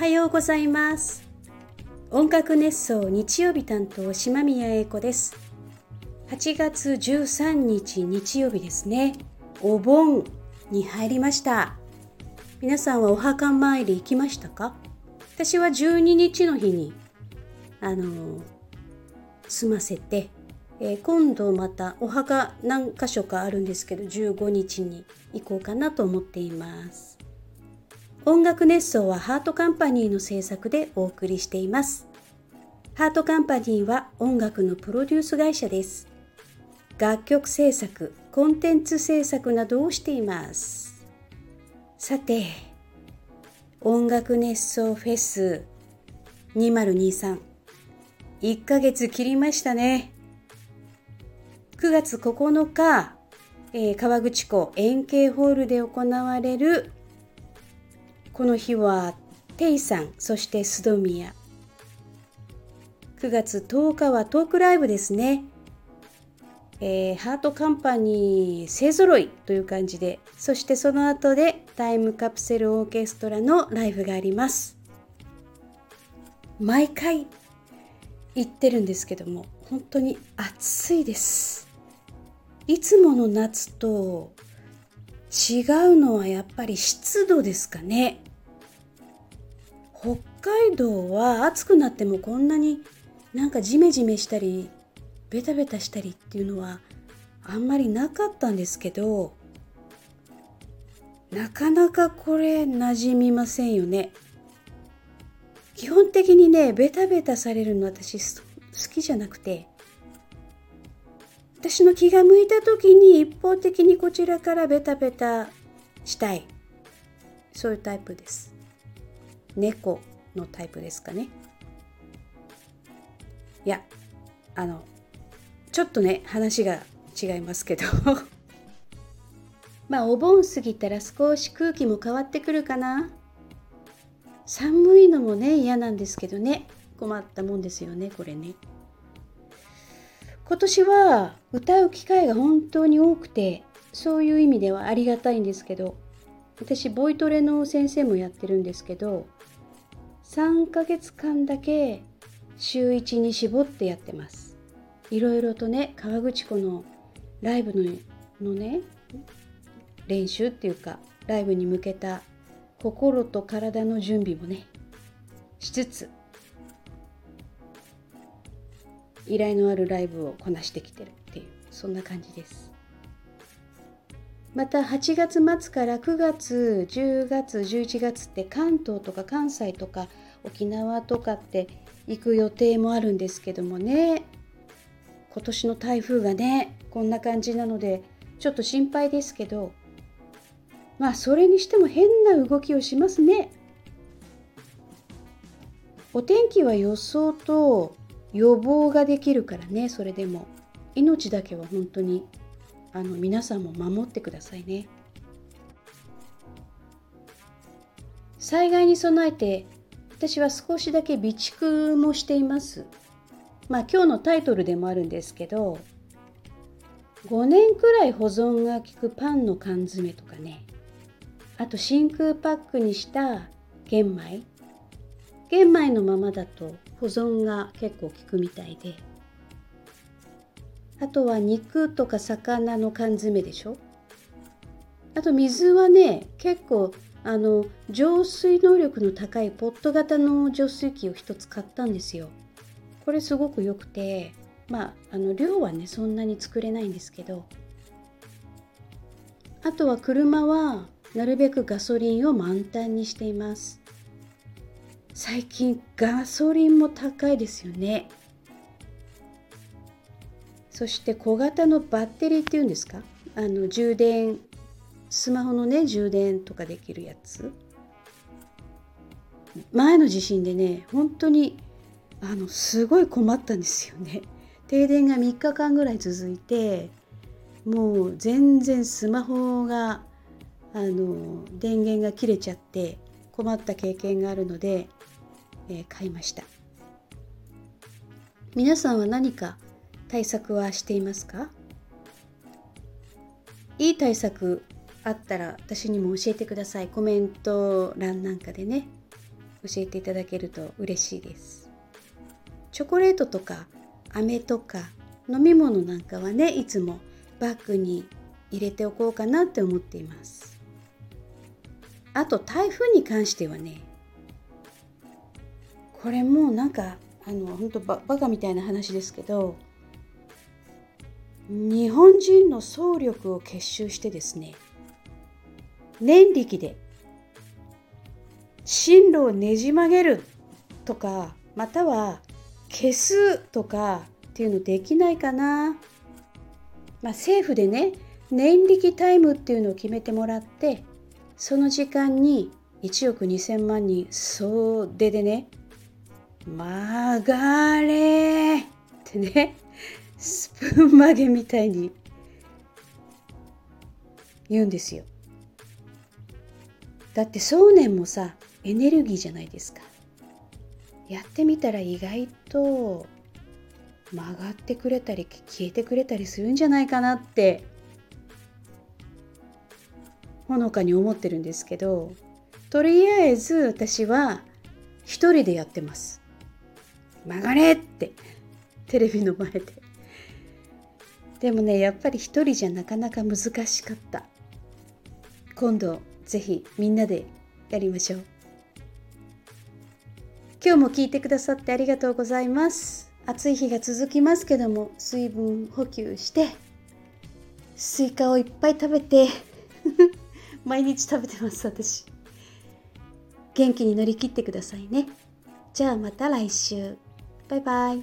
はようございます。音楽熱奏日曜日担当島宮英子です。8月13日日曜日ですね。お盆に入りました。皆さんはお墓参り行きましたか？私は12日の日にあの済ませて、えー、今度またお墓何箇所かあるんですけど15日に行こうかなと思っています。音楽熱奏はハートカンパニーの制作でお送りしています。ハートカンパニーは音楽のプロデュース会社です。楽曲制作コンテンツ制作などをしています。さて音楽熱奏フェス2023 1ヶ月切りましたね。9月9日、えー、川口湖円形ホールで行われるこの日はテイさんそしてスドミヤ。9月10日はトークライブですね、えー、ハートカンパニー勢ぞろいという感じでそしてその後でタイムカプセルオーケストラのライブがあります。毎回言ってるんですけども本当に暑いです。いつもの夏と違うのはやっぱり湿度ですかね。海道は暑くなってもこんなになんかジメジメしたりベタベタしたりっていうのはあんまりなかったんですけどなかなかこれ馴染みませんよね。基本的にねベタベタされるの私好きじゃなくて私の気が向いた時に一方的にこちらからベタベタしたい。そういうタイプです。猫。のタイプですかね。いやあのちょっとね話が違いますけど。まあお盆過ぎたら少し空気も変わってくるかな。寒いのもね嫌なんですけどね。困ったもんですよねこれね。今年は歌う機会が本当に多くてそういう意味ではありがたいんですけど私ボイトレの先生もやってるんですけど3ヶ月間だけ週1に絞ってやってます。いろいろとね河口湖のライブののね練習っていうかライブに向けた心と体の準備もねしつつ依頼のあるライブをこなしてきてるっていうそんな感じです。また8月末から9月10月11月って関東とか関西とか沖縄とかって行く予定もあるんですけどもね。今年の台風がねこんな感じなのでちょっと心配ですけど。まあそれにしても変な動きをしますね。お天気は予想と予防ができるからねそれでも。命だけは本当に。あの皆さんも守ってくださいね。災害に備えて私は少しだけ備蓄もしています。まあ今日のタイトルでもあるんですけど5年くらい保存が効くパンの缶詰とかね。あと真空パックにした玄米。玄米のままだと保存が結構効くみたいで。あとは肉とか魚の缶詰でしょ？あと水はね結構あの浄水能力の高いポット型の浄水器を一つ買ったんですよ。これすごく良くてまああの量はねそんなに作れないんですけど。あとは車はなるべくガソリンを満タンにしています。最近ガソリンも高いですよね。そして小型のバッテリーっていうんですか？あの充電スマホのね充電とかできるやつ。前の地震でね本当にあのすごい困ったんですよね。停電が3日間ぐらい続いてもう全然スマホがあの電源が切れちゃって困った経験があるので、えー、買いました。皆さんは何か対策はしていますか？いい対策あったら私にも教えてください。コメント欄なんかでね教えていただけると嬉しいです。チョコレートとか飴とか飲み物なんかはねいつもバッグに入れておこうかなって思っています。あと台風に関してはねこれもなんかあの本当ババカみたいな話ですけど日本人の総力を結集してですね念力で進路をねじ曲げるとかまたは消すとかっていうのできないかな、まあ、政府でね念力タイムっていうのを決めてもらってその時間に1億2000万人総出でね曲がれってねスプーン曲げみたいに言うんですよ。だって想念もさエネルギーじゃないですか。やってみたら意外と曲がってくれたり消えてくれたりするんじゃないかなってほのかに思ってるんですけどとりあえず私は一人でやってます。曲がれってテレビの前で。でもねやっぱり一人じゃなかなか難しかった。今度ぜひみんなでやりましょう。今日も聞いてくださってありがとうございます。暑い日が続きますけども水分補給してスイカをいっぱい食べて 毎日食べてます私。元気に乗り切ってくださいね。じゃあまた来週。バイバイ。